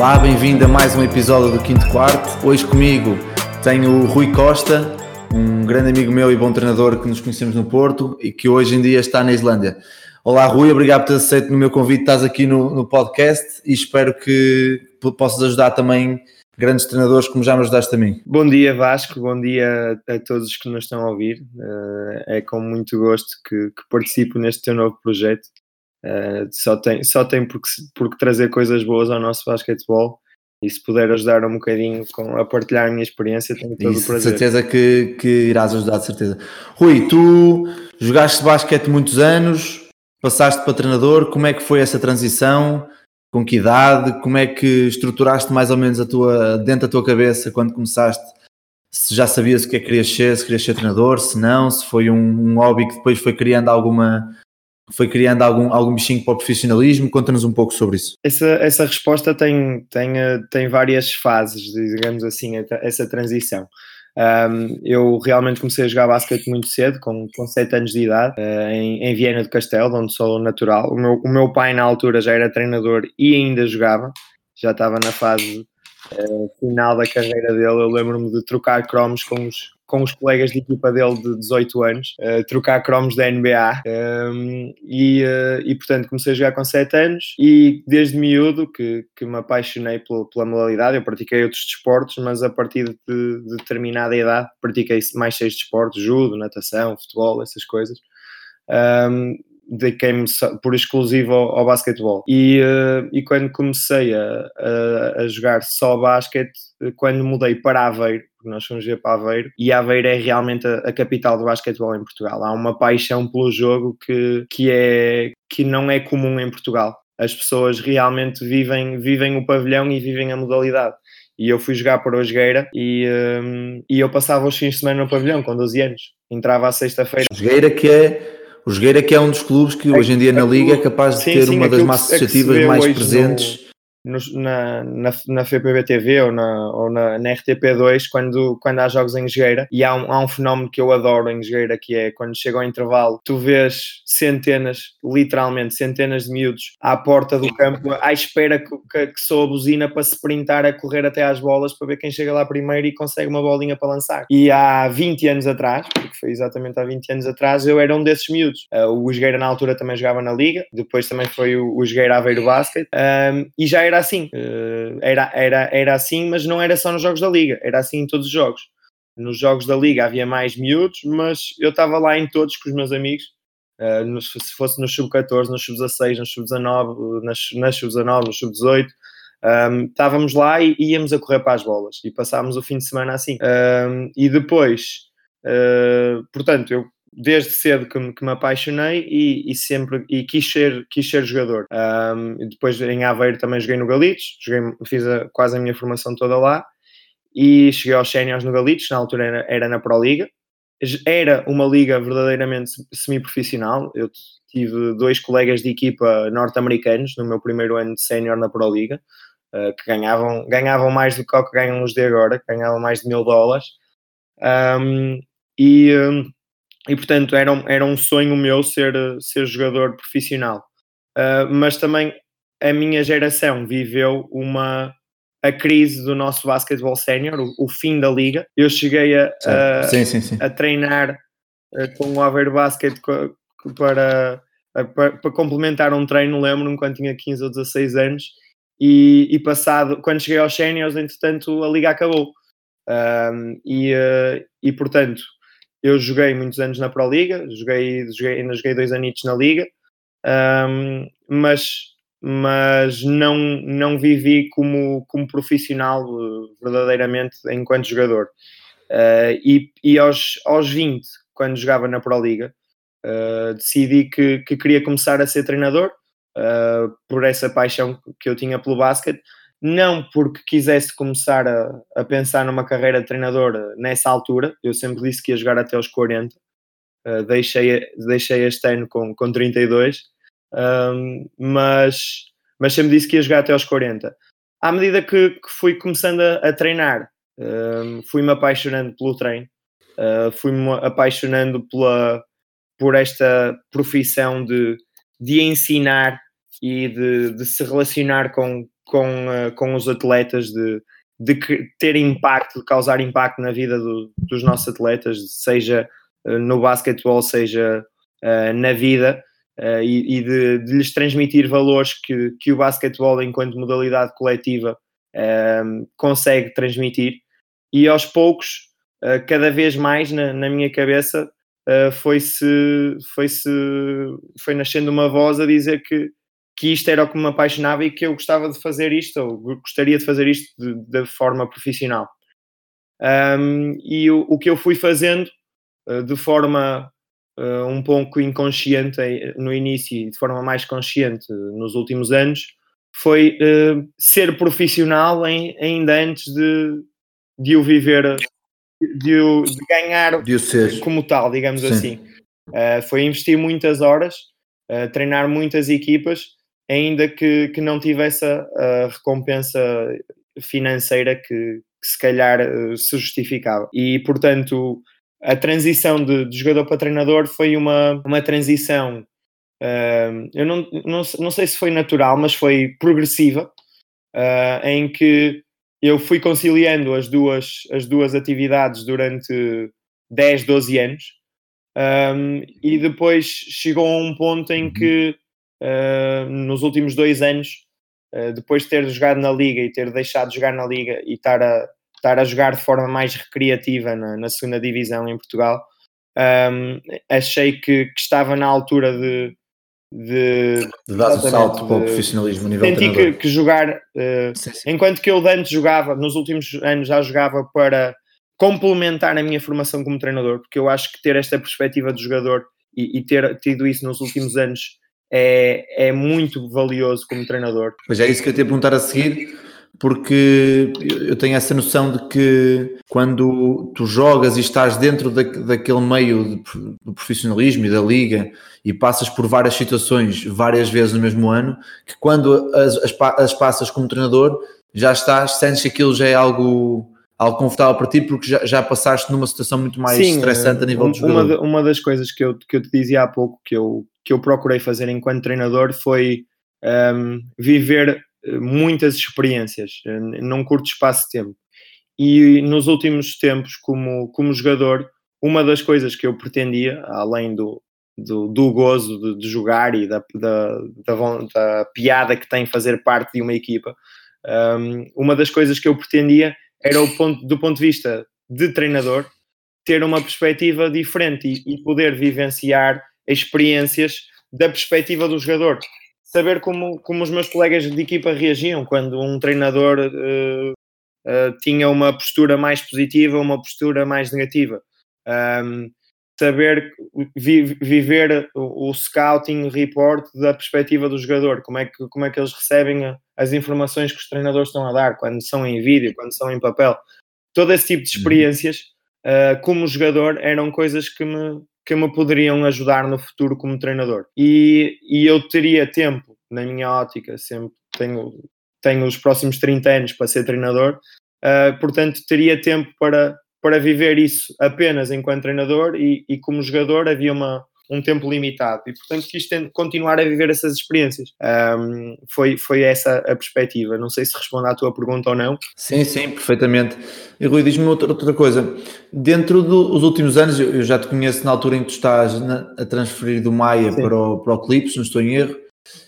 Olá, bem-vindo a mais um episódio do Quinto Quarto. Hoje comigo tenho o Rui Costa, um grande amigo meu e bom treinador que nos conhecemos no Porto e que hoje em dia está na Islândia. Olá, Rui, obrigado por ter aceito no meu convite. Estás aqui no, no podcast e espero que possas ajudar também grandes treinadores como já me ajudaste a mim. Bom dia Vasco, bom dia a todos que nos estão a ouvir. Eh, é com muito gosto que, que participo neste teu novo projeto. Eh, só tem, só tem porque, porque trazer coisas boas ao nosso basquetebol e se puder ajudar um bocadinho com, a partilhar a minha experiência, tenho todo Isso, o prazer. Certeza que, que irás ajudar, de certeza. Rui, tu jogaste basquete muitos anos, passaste para treinador, como é que foi essa transição? com que idade, como é que estruturaste mais ou menos a tua, dentro da tua cabeça quando começaste, se já sabias o que é que querias ser, se querias ser treinador, se não, se foi um, um hobby que depois foi criando alguma, foi criando algum, algum bichinho para o profissionalismo, conta-nos um pouco sobre isso. Essa, essa resposta tem, tem, tem várias fases, digamos assim, essa transição. Um, eu realmente comecei a jogar basquete muito cedo, com, com 7 anos de idade, uh, em, em Viena do Castelo, onde sou natural. O meu, o meu pai, na altura, já era treinador e ainda jogava, já estava na fase uh, final da carreira dele. Eu lembro-me de trocar cromos com os, com os colegas de equipa dele de 18 anos, uh, trocar cromos da NBA um, ehm, e, uh, e, portanto, comecei a jogar com 7 anos e desde miúdo que, que me apaixonei pela, pela modalidade. Eu pratiquei outros desportos, mas a partir de, de determinada idade pratiquei mais seis desportos, judo, natação, futebol, essas coisas. Um, ehm, dediquei-me por exclusivo ao, ao basquetebol. E, uh, e quando comecei a, a, a, jogar só basquete, quando mudei para Aveiro, porque nós fomos ver para Aveiro, e Aveiro é realmente a, a, capital do basquetebol em Portugal. Há uma paixão pelo jogo que, que, é, que não é comum em Portugal. As pessoas realmente vivem, vivem o pavilhão e vivem a modalidade. E eu fui jogar para Osgueira e, um, e eu passava os fins de semana no pavilhão com 12 anos. Entrava à sexta-feira. Osgueira que é o Jogueira que é um dos clubes que hoje em dia na Liga é capaz de sim, ter sim, uma das massas associativas mais presentes no, na, na, na FPB TV ou na, ou na, na RTP2 quando, quando há jogos em Jogueira. E há um, há um fenómeno que eu adoro em Jogueira que é quando chega ao intervalo tu vês centenas, literalmente centenas de miúdos à porta do campo à espera que, que, que soa a buzina para se sprintar a correr até às bolas para ver quem chega lá primeiro e consegue uma bolinha para lançar. E há 20 anos atrás, porque foi exatamente há 20 anos atrás eu era um desses miúdos. Uh, o Jogueira na altura também jogava na Liga depois também foi o, o Jogueira Aveiro Basket. Um, e já era assim. Uh, era, era, era assim, mas não era só nos jogos da Liga, era assim em todos os jogos. Nos jogos da Liga havia mais miúdos, mas eu estava lá em todos com os meus amigos. Uh, nos, se fosse no sub-14, no sub-16, no sub-19, nas, nas sub-19, no sub-18, um, estávamos lá e íamos a correr para as bolas e passámos o fim de semana assim. Um, e depois, uh, portanto, eu desde cedo que me, que me apaixonei e, e, sempre e quis ser, quis ser jogador. Um, depois em Aveiro também joguei no Galitos, joguei, fiz a, quase a minha formação toda lá e cheguei aos séniores no Galitos, na altura era, era na Pro Liga. Era uma liga verdadeiramente semi-profissional. Eu tive dois colegas de equipa norte-americanos no meu primeiro ano de sénior na Pro Liga, uh, que ganhavam, ganhavam mais do que o que ganham os de agora, ganhavam mais de mil dólares. Um, e, e portanto era um, era um sonho meu ser, ser jogador profissional. Uh, mas também a minha geração viveu uma a crise do nosso basquetebol sénior, o, o, fim da liga. Eu cheguei a, a, sim, sim, sim. a treinar uh, com o Aveiro Basket para, para, para, complementar um treino, lembro-me quando tinha 15 ou 16 anos, e, e passado, quando cheguei aos séniores, entretanto, a liga acabou. Um, e, uh, e portanto, eu joguei muitos anos na Pro Liga, joguei, joguei, ainda joguei dois anitos na Liga, um, mas, mas não, não vivi como, como profissional eh, verdadeiramente enquanto jogador. Uh, e e aos, aos 20, quando jogava na Pro Liga, uh, decidi que, que queria começar a ser treinador, uh, por essa paixão que eu tinha pelo basquete, não porque quisesse começar a, a, pensar numa carreira de treinador nessa altura, eu sempre disse que ia jogar até aos 40, uh, deixei, deixei este ano com, com 32, um, mas, mas sempre disse que ia jogar até aos 40. À medida que, que fui começando a, a treinar, um, fui-me apaixonando pelo treino, uh, fui-me apaixonando pela, por esta profissão de, de ensinar e de, de se relacionar com, com, uh, com os atletas, de, de ter impacto, de causar impacto na vida do, dos nossos atletas, seja uh, no basquetebol, seja uh, na vida, e, e de, de, lhes transmitir valores que, que o basquetebol, enquanto modalidade coletiva, consegue transmitir. E aos poucos, cada vez mais na, na minha cabeça, foi-se foi -se, foi nascendo uma voz a dizer que que isto era o que me apaixonava e que eu gostava de fazer isto, ou gostaria de fazer isto de forma profissional. Um, e o, o, que eu fui fazendo uh, de forma uh, um pouco inconsciente no início e de forma mais consciente nos últimos anos foi uh, ser profissional em, ainda antes de, de o viver, de, o, de ganhar de como tal, digamos Sim. assim. foi investir muitas horas, treinar muitas equipas ainda que, que não tivesse a, recompensa financeira que, que se calhar uh, se justificava. E, portanto, a transição de, de jogador para treinador foi uma, uma transição, uh, eu não, não, não sei se foi natural, mas foi progressiva, uh, em que eu fui conciliando as duas, as duas atividades durante 10, 12 anos, um, e depois chegou a um ponto em que nos últimos dois anos, uh, depois de ter jogado na Liga e ter deixado de jogar na Liga e estar a, estar a jogar de forma mais recreativa na, na segunda divisão em Portugal, um, achei que, que, estava na altura de. De, de dar o salto para o profissionalismo a nível Senti que, que, jogar, uh, sim, sim. enquanto que eu antes jogava, nos últimos anos já jogava para complementar a minha formação como treinador, porque eu acho que ter esta perspectiva de jogador e, e ter tido isso nos últimos anos é, é muito valioso como treinador. Mas é isso que eu te ia perguntar a seguir, porque eu tenho essa noção de que quando tu jogas e estás dentro da, daquele meio do profissionalismo e da liga e passas por várias situações várias vezes no mesmo ano, que quando as, as, as passas como treinador já estás, sentes que aquilo já é algo algo confortável para ti, porque já, já passaste numa situação muito mais Sim, estressante a nível um, de jogador. Uma, uma das coisas que eu, que eu te dizia há pouco, que eu, que eu procurei fazer enquanto treinador, foi um, viver eh, muitas experiências eh, num curto espaço de tempo. E nos últimos tempos, como, como jogador, uma das coisas que eu pretendia, além do, do, do gozo de, de, jogar e da, da, da, da, piada que tem fazer parte de uma equipa, um, uma das coisas que eu pretendia era o ponto, do ponto de vista de treinador, ter uma perspectiva diferente e, e poder vivenciar experiências da perspectiva do jogador. Saber como, como os meus colegas de equipa reagiam quando um treinador uh, uh, tinha uma postura mais positiva, uma postura mais negativa. Um, saber vi, viver o, o, scouting report da perspectiva do jogador, como é que, como é que eles recebem as informações que os treinadores estão a dar, quando são em vídeo, quando são em papel. Todo esse tipo de experiências, uh, como jogador, eram coisas que me, que me poderiam ajudar no futuro como treinador. E, e eu teria tempo, na minha ótica, sempre tenho, tenho os próximos 30 anos para ser treinador, uh, portanto, teria tempo para para viver isso apenas enquanto treinador e, e como jogador havia uma, um tempo limitado. E portanto quis continuar a viver essas experiências. Um, foi, foi essa a perspectiva. Não sei se responde à tua pergunta ou não. Sim, sim, perfeitamente. E Rui, diz-me outra, outra coisa. Dentro dos últimos anos eu já te conheço na altura em que tu estás na, a transferir do Maia para o, para o Clips, não estou em erro.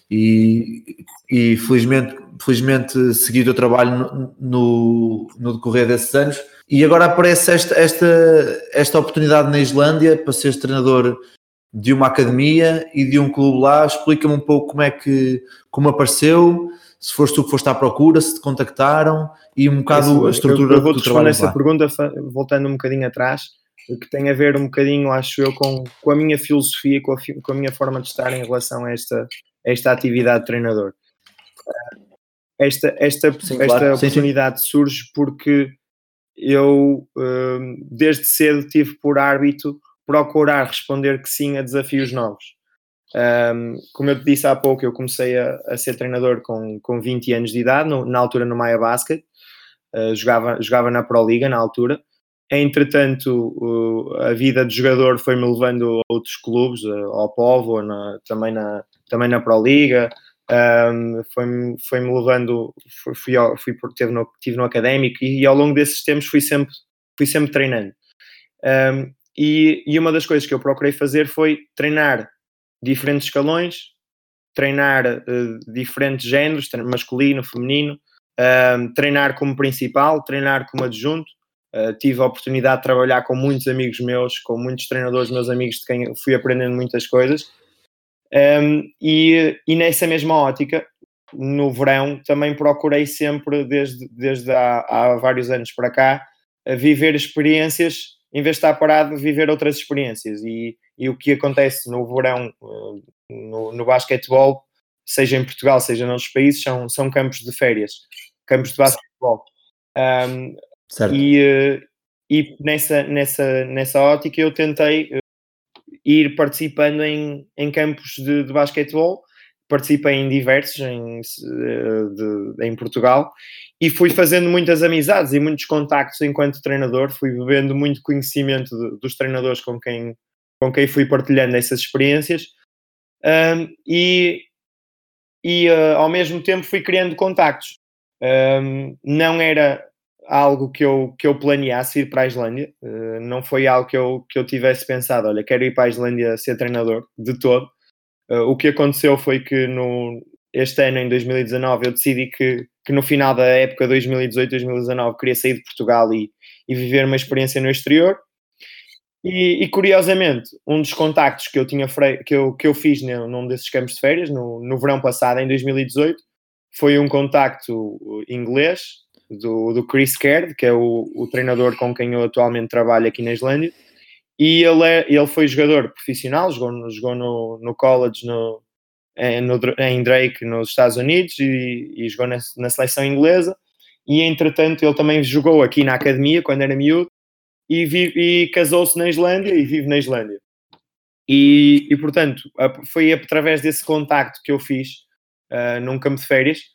E, e felizmente, felizmente segui o teu trabalho no, no, no decorrer desses anos e agora aparece esta, esta, esta oportunidade na Islândia para seres treinador de uma academia e de um clube lá. Explica-me um pouco como é que como apareceu, se foste tu que foste à procura, se te contactaram e um bocado a estrutura eu, eu vou te responder essa pergunta voltando um bocadinho atrás, que tem a ver um bocadinho, acho eu, com, com a minha filosofia, com a, com a minha forma de estar em relação a esta, a esta atividade de treinador. Esta, esta, sim, esta claro. oportunidade sim, sim. surge porque eu hum, desde cedo tive por hábito procurar responder que sim a desafios novos. Um, como eu te disse há pouco, eu comecei a, a ser treinador com, com 20 anos de idade, no, na altura no Maia Basket, uh, jogava, jogava na Pro Liga na altura. Entretanto, a vida de jogador foi-me levando a outros clubes, uh, ao Povo, na, também, na, também na Pro Liga, um, foi-me foi levando, fui, fui, fui teve no, tive no académico e, e, ao longo desses tempos fui sempre, fui sempre treinando. Um, e, e, uma das coisas que eu procurei fazer foi treinar diferentes escalões, treinar uh, diferentes géneros, masculino, feminino, treinar como principal, treinar como adjunto. Uh, tive a oportunidade de trabalhar com muitos amigos meus, com muitos treinadores meus amigos de quem fui aprendendo muitas coisas. Um, e, e, nessa mesma ótica, no verão, também procurei sempre, desde, desde há, há vários anos para cá, viver experiências, em vez de estar parado, viver outras experiências. E, e o que acontece no verão, no, no basquetebol, seja em Portugal, seja noutros países, são, são campos de férias, campos de basquetebol. Um. E, eh, e nessa, nessa, nessa ótica eu tentei eh, ir participando em, em campos de, de basquetebol, participei em diversos em, eh, de, em Portugal e fui fazendo muitas amizades e muitos contactos enquanto treinador, fui bebendo muito conhecimento de, dos treinadores com quem, com quem fui partilhando essas experiências. Um, e, e uh, ao mesmo tempo fui criando contactos. Um, não era algo que eu, que eu planeasse ir para a Islândia, uh, não foi algo que eu, que eu tivesse pensado, olha, quero ir para a Islândia ser treinador, de todo. Uh, o que aconteceu foi que no, este ano, em 2019, eu decidi que, que no final da época 2018-2019 queria sair de Portugal e, e viver uma experiência no exterior. E, e, curiosamente, um dos contactos que eu tinha que eu, que eu fiz num desses campos de férias, no, no verão passado, em 2018, foi um contacto inglês do, do Chris Caird, que é o, o, treinador com quem eu atualmente trabalho aqui na Islândia. E ele, é, ele foi jogador profissional, jogou, jogou no, no college no, em, no, em Drake, nos Estados Unidos, e, e jogou na, na seleção inglesa. E entretanto, ele também jogou aqui na academia quando era miúdo e, e casou-se na Islândia e vive na Islândia. E, e, portanto, foi através desse contacto que eu fiz uh, num campo de férias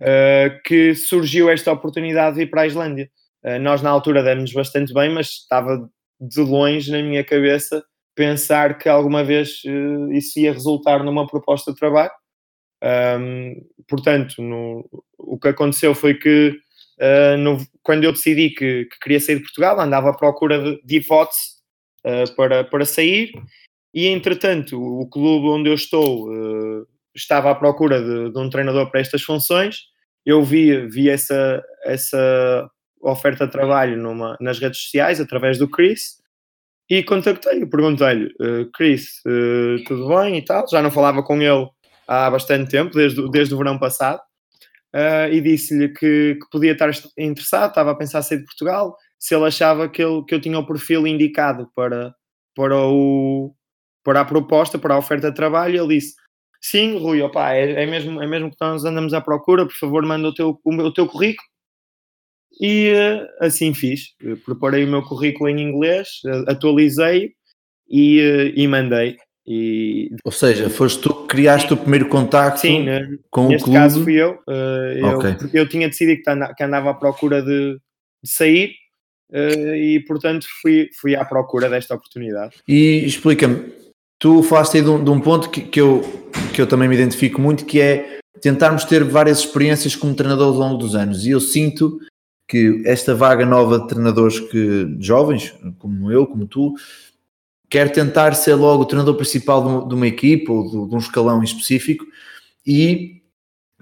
uh, que surgiu esta oportunidade de ir para a Islândia. Uh, nós, na altura, demos bastante bem, mas estava de longe na minha cabeça pensar que alguma vez isso ia resultar numa proposta de trabalho. Um, portanto, no, o que aconteceu foi que uh, no, quando eu decidi que, que, queria sair de Portugal, andava à procura de, de hipótese uh, para, para sair e, entretanto, o, o clube onde eu estou uh, estava à procura de, de, um treinador para estas funções. Eu vi, vi essa, essa oferta de trabalho numa, nas redes sociais, através do Chris, e contactei-o, perguntei-lhe, uh, Chris, uh, tudo bem e tal? Já não falava com ele há bastante tempo, desde, desde o verão passado, uh, e disse-lhe que, que, podia estar interessado, estava a pensar sair de Portugal, se ele achava que, ele, que eu tinha o perfil indicado para, para, o, para a proposta, para a oferta de trabalho, ele disse, sim, Rui, opa, é, é, mesmo, é mesmo que nós andamos à procura, por favor, manda o teu, o, o teu currículo, e uh, assim fiz. preparei o meu currículo em inglês, atualizei e, uh, e mandei. E... Ou seja, foste tu que criaste o primeiro contacto Sim, com o clube? caso fui eu, eu okay. eu tinha decidido que andava à procura de, de sair e, portanto, fui, fui à procura desta oportunidade. E explica-me, tu falaste aí de um, de um ponto que, que, eu, que eu também me identifico muito, que é tentarmos ter várias experiências como treinador ao longo dos anos, e eu sinto que esta vaga nova de treinadores que, jovens, como eu, como tu, quer tentar ser logo o treinador principal de uma equipa ou de um escalão em específico e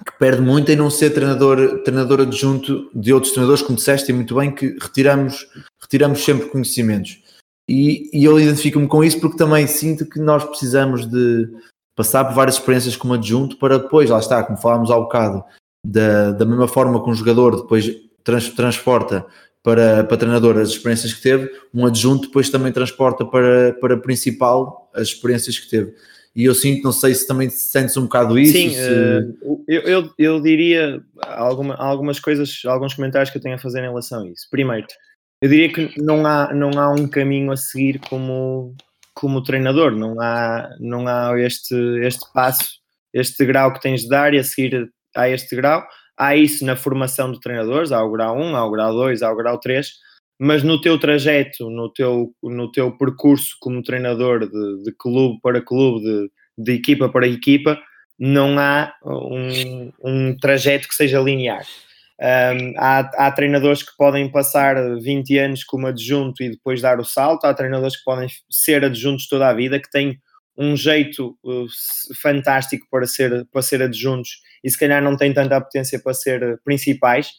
que perde muito em não ser treinador, treinador adjunto de outros treinadores, como disseste muito bem, que retiramos, retiramos sempre conhecimentos. E, e eu identifico-me com isso porque também sinto que nós precisamos de passar por várias experiências como adjunto para depois, lá está, como falámos há bocado, da, da mesma forma que um jogador depois trans, transporta para, para treinador as experiências que teve, um adjunto depois também transporta para, para principal as experiências que teve. E eu sinto, não sei se também sentes um bocado isso. Sim, se... uh, eu, eu, eu, diria alguma, algumas coisas, alguns comentários que eu tenho a fazer em relação a isso. Primeiro, eu diria que não há, não há um caminho a seguir como, como treinador, não há, não há este, este passo, este grau que tens de dar e a seguir a este grau há isso na formação de treinadores, há o grau 1, há o grau 2, há o grau 3, mas no teu trajeto, no teu, no teu percurso como treinador de, de clube para clube, de, de, equipa para equipa, não há um, um trajeto que seja linear. Um, há, há, treinadores que podem passar 20 anos como adjunto e depois dar o salto, há treinadores que podem ser adjuntos toda a vida, que têm um jeito uh, fantástico para ser, para ser adjuntos e se calhar não têm tanta potência para ser principais.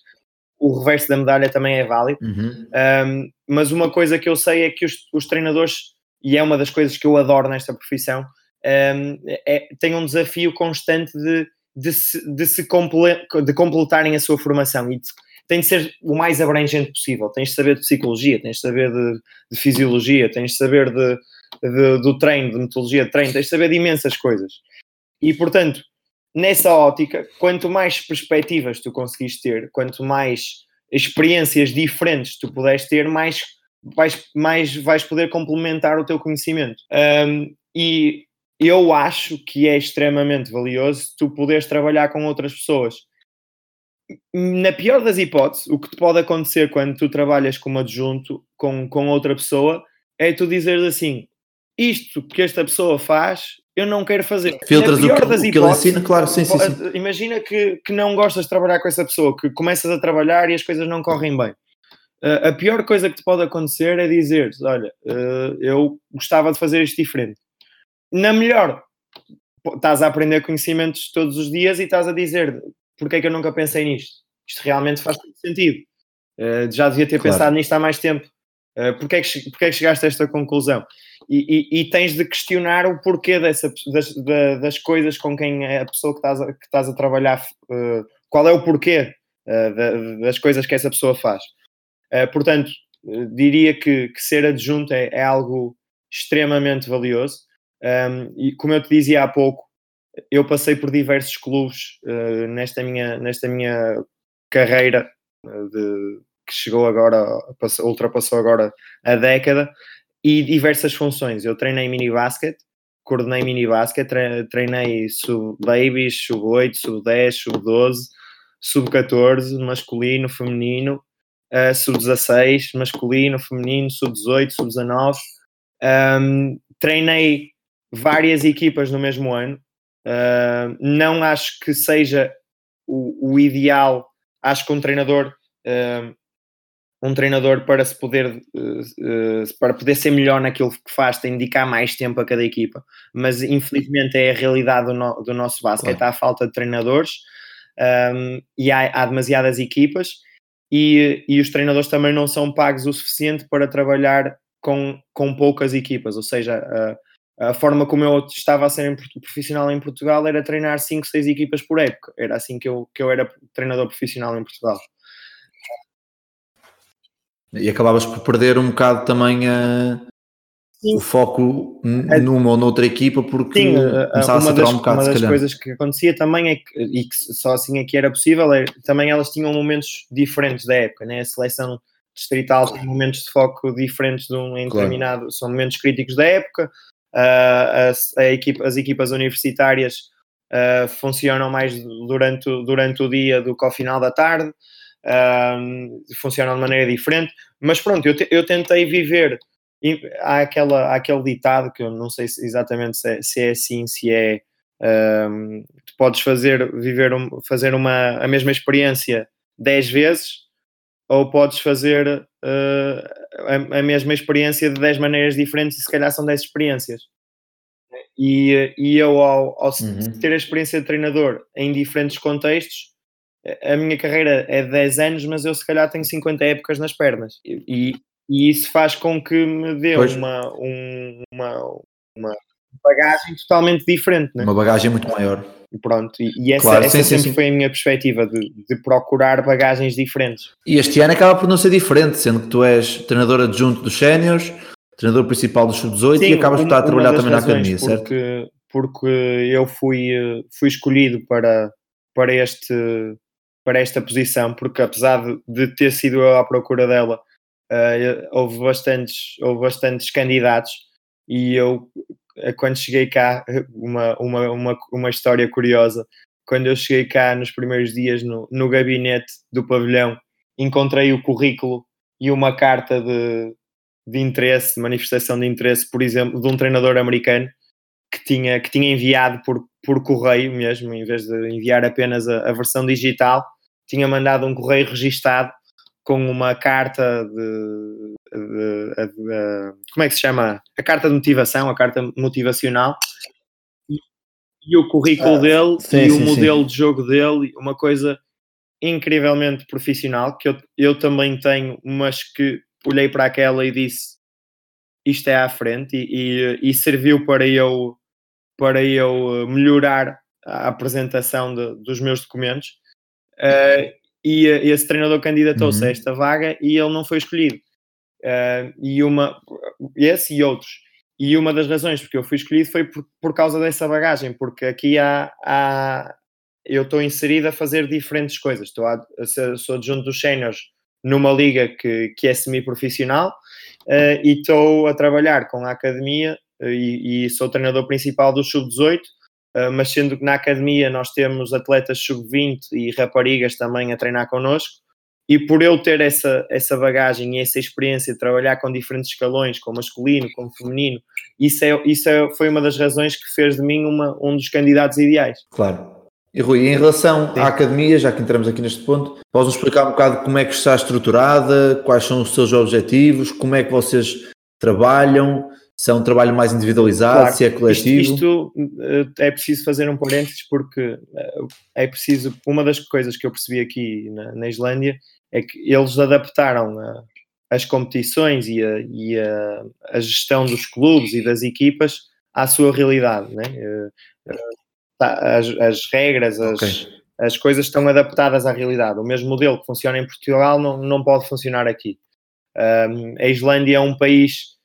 O reverso da medalha também é válido. Uhum. Um, mas uma coisa que eu sei é que os, os, treinadores, e é uma das coisas que eu adoro nesta profissão, um, é, têm um desafio constante de de se, de se comple, de completarem a sua formação e de, tem de ser o mais abrangente possível. Tens de saber de psicologia, tens de saber de, de fisiologia, tens de saber de, de, do treino, de metodologia de treino, tens de saber de imensas coisas. E, portanto, nessa ótica, quanto mais perspectivas tu conseguis ter, quanto mais experiências diferentes tu puderes ter, mais vais, mais vais poder complementar o teu conhecimento. Um, e eu acho que é extremamente valioso tu poderes trabalhar com outras pessoas. Na pior das hipóteses, o que te pode acontecer quando tu trabalhas como adjunto com, com outra pessoa é tu dizeres assim: isto que esta pessoa faz, eu não quero fazer. Filtras o que, das o que ele ensina, claro, sim, sim, sim. Imagina que, que não gostas de trabalhar com essa pessoa, que começas a trabalhar e as coisas não correm bem. Uh, a pior coisa que te pode acontecer é dizer: olha, uh, eu gostava de fazer isto diferente na melhor, estás a aprender conhecimentos todos os dias e estás a dizer porque é que eu nunca pensei nisto? Isto realmente faz todo sentido. Uh, já devia ter claro. pensado nisto há mais tempo. Uh, porque, é que, porque é que chegaste a esta conclusão? E, e, e tens de questionar o porquê dessa, das, das coisas com quem é a pessoa que estás a, que estás a trabalhar, uh, qual é o porquê uh, das coisas que essa pessoa faz. portanto, diria que, que, ser adjunto é, é algo extremamente valioso. Um, e como eu te dizia há pouco, eu passei por diversos clubes uh, nesta, minha, nesta minha carreira uh, de, que chegou agora, passou, ultrapassou agora a década, e diversas funções. Eu treinei mini basket, coordenei mini basket, treinei sub-babies, sub-8, sub-10, sub-12, sub-14, masculino, feminino, uh, sub-16, masculino, feminino, sub-18, sub-19. Um, treinei várias equipas no mesmo ano. Uh, não acho que seja o, o, ideal. Acho que um treinador, uh, um treinador para se poder uh, para poder ser melhor naquilo que faz, tem de dedicar mais tempo a cada equipa. Mas infelizmente é a realidade do, no, do nosso basquete. Claro. Há falta de treinadores um, e há, há demasiadas equipas. E, e os treinadores também não são pagos o suficiente para trabalhar com, com poucas equipas, ou seja, uh, a forma como eu estava a ser profissional em Portugal era treinar 5, 6 equipas por época. Era assim que eu, que eu era treinador profissional em Portugal. E acabavas por perder um bocado também a, o foco numa ou noutra equipa porque Sim, começava a das, um bocado. Uma das coisas que acontecia também é que, e que só assim é que era possível, é, também elas tinham momentos diferentes da época, né? a seleção distrital tem momentos de foco diferentes de um, em claro. determinado, são momentos críticos da época, a, a equipa, as equipas universitárias uh, funcionam mais durante, durante o dia do que ao final da tarde, funcionam de maneira diferente, mas pronto, eu, te, eu tentei viver. Há, aquela, há aquele ditado que eu não sei se, exatamente se é, se é assim, se é. Um, podes fazer, viver um, fazer uma, a mesma experiência 10 vezes ou podes fazer uh, a, a, mesma experiência de 10 maneiras diferentes e se calhar são 10 experiências. E, e eu, ao, ao uhum. ter a experiência de treinador em diferentes contextos, a minha carreira é de 10 anos, mas eu se calhar tenho 50 épocas nas pernas. E, e isso faz com que me dê uma, um, uma, uma bagagem totalmente diferente. Né? Uma bagagem muito maior. Pronto, e, essa, claro, essa sim, sempre sim, foi a minha perspectiva de, de, procurar bagagens diferentes. E este ano acaba por não ser diferente, sendo que tu és treinador adjunto dos séniores, treinador principal dos sub-18 e acabas por estar a trabalhar também na academia, porque, certo? Porque eu fui, fui escolhido para, para, este, para esta posição, porque apesar de, de ter sido eu à procura dela, uh, houve, bastantes, houve bastantes candidatos e eu quando cheguei cá, uma, uma, uma, uma história curiosa. Quando eu cheguei cá nos primeiros dias no, no gabinete do pavilhão, encontrei o currículo e uma carta de, de interesse, de manifestação de interesse, por exemplo, de um treinador americano que tinha, que tinha enviado por, por correio mesmo, em vez de enviar apenas a, a versão digital, tinha mandado um correio registado com uma carta de, de, de, de, como é que se chama? A carta de motivação, a carta motivacional e, e o currículo ah, dele sim, e sim, o modelo sim. de jogo dele, uma coisa incrivelmente profissional que eu, eu também tenho, mas que olhei para aquela e disse isto é à frente e, e, e serviu para eu para eu melhorar a apresentação dos meus documentos uh, e esse treinador candidatou-se uhum. a esta vaga e ele não foi escolhido. Uh, e uma esse e outros. E uma das razões porque eu fui escolhido foi por, por causa dessa bagagem porque aqui há, há eu estou inserido a fazer diferentes coisas. Estou a, a, sou adjunto dos séniores numa liga que, que é semi-profissional uh, e estou a trabalhar com a academia uh, e, e, sou treinador principal do Sub-18, uh, eh, mas sendo que na academia nós temos atletas Sub-20 e raparigas também a treinar connosco, e por eu ter essa, essa bagagem e essa experiência de trabalhar com diferentes escalões, com masculino, com feminino, isso, é, isso é, foi uma das razões que fez de mim uma, um dos candidatos ideais. Claro. E Rui, em relação Sim. à academia, já que entramos aqui neste ponto, podes explicar um bocado como é que está estruturada, quais são os seus objetivos, como é que vocês trabalham, se é um trabalho mais individualizado, claro, se é coletivo? Isto, isto, eh, é preciso fazer um parênteses porque eh, é preciso, uma das coisas que eu percebi aqui na, na Islândia é que eles adaptaram a, as competições e, a, e a, a, gestão dos clubes e das equipas à sua realidade, né? Eh, Tá, as, as regras, as, okay. as coisas estão adaptadas à realidade. O mesmo modelo que funciona em Portugal não, não pode funcionar aqui. Um, a Islândia é um país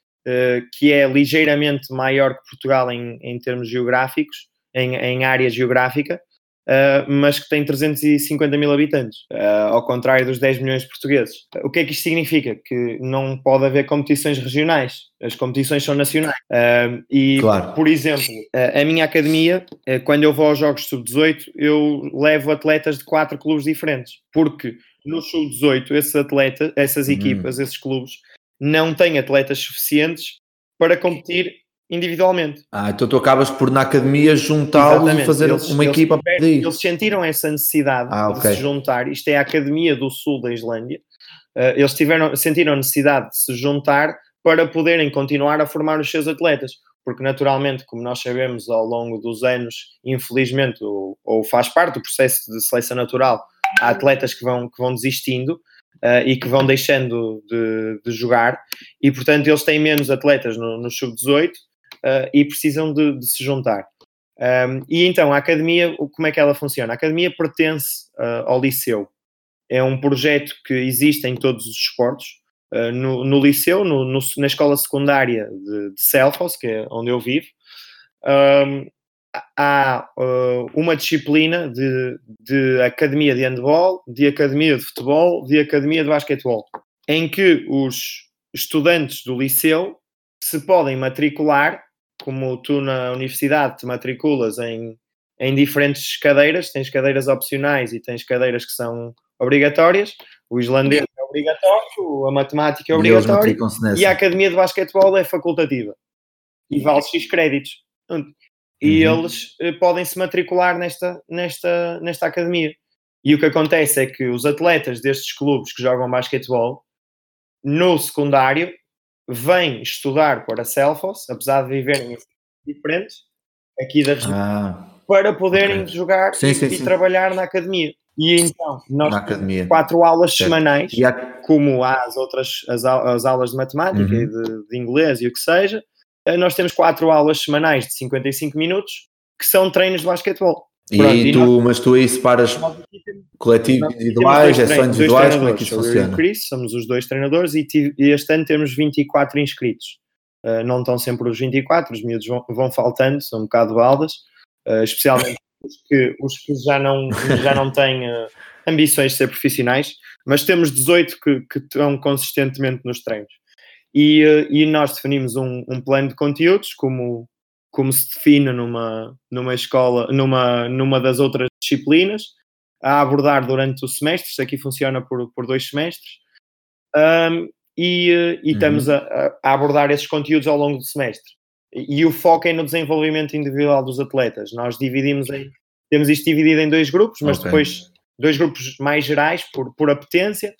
que é ligeiramente maior que Portugal em, em termos geográficos, em, em área geográfica, uh, mas que tem 350 mil habitantes, uh, ao contrário dos 10 milhões de portugueses. O que é que isto significa? Que não pode haver competições regionais, as competições são nacionais. Uh, e, claro. por exemplo, a minha academia, quando eu vou aos Jogos Sub-18, eu levo atletas de quatro clubes diferentes, porque no Sub-18, esses atletas, essas hum. equipas, hum. esses clubes, não têm atletas suficientes para competir individualmente. Ah, então tu acabas por na academia juntá-los e fazer eles, uma eles, equipa eles, eles sentiram essa necessidade ah, okay. de se juntar. Isto é a Academia do Sul da Islândia. Uh, eles tiveram, sentiram a necessidade de se juntar para poderem continuar a formar os seus atletas. Porque, naturalmente, como nós sabemos ao longo dos anos, infelizmente, ou, ou faz parte do processo de seleção natural, há atletas que vão, que vão desistindo uh, e que vão deixando de, de, jogar, e portanto eles têm menos atletas no, no sub-18 uh, e precisam de, de se juntar. Um, e então, a academia, como é que ela funciona? A academia pertence uh, ao liceu. É um projeto que existe em todos os esportes. No, no, liceu, no, no, na escola secundária de, de Selfos, que é onde eu vivo, um, há uh, uma disciplina de, de academia de handball, de academia de futebol, de academia de basquetebol, em que os estudantes do liceu se podem matricular como tu na universidade te matriculas em, em diferentes cadeiras, tens cadeiras opcionais e tens cadeiras que são obrigatórias, o islandês é obrigatório, a matemática é obrigatória e a academia de basquetebol é facultativa. E vale X créditos. E uhum. eles eh, podem se matricular nesta, nesta, nesta academia. E o que acontece é que os atletas destes clubes que jogam basquetebol, no secundário, vêm estudar para Selfos, apesar de viverem em diferentes, aqui da região, ah, para poderem okay. jogar sim, e, sim, e sim. trabalhar na academia. E então, nós na temos academia. quatro aulas certo. semanais, há... como há as outras as, as aulas de matemática uhum. e de, de, inglês e o que seja, nós temos quatro aulas semanais de 55 minutos que são treinos de basquetebol. E, Pronto, e tu, nós, mas tu aí separas coletivos individuais, é só individuais, como é que isso funciona? Eu Chris, somos os dois treinadores e, tive, e este ano temos 24 inscritos. Uh, não estão sempre os 24, os miúdos vão, vão faltando, são um bocado baldas, uh, especialmente os que, os que já não, já não têm uh, ambições de ser profissionais, mas temos 18 que, que estão consistentemente nos treinos. E, e nós definimos um, um plano de conteúdos, como como se define numa, numa escola, numa, numa das outras disciplinas, a abordar durante o semestre, isto aqui funciona por, por dois semestres, um, e, e uhum. estamos a, a, abordar esses conteúdos ao longo do semestre. e o foco é no desenvolvimento individual dos atletas. Nós dividimos em, temos isto dividido em dois grupos, mas okay. depois dois grupos mais gerais por, por apetência,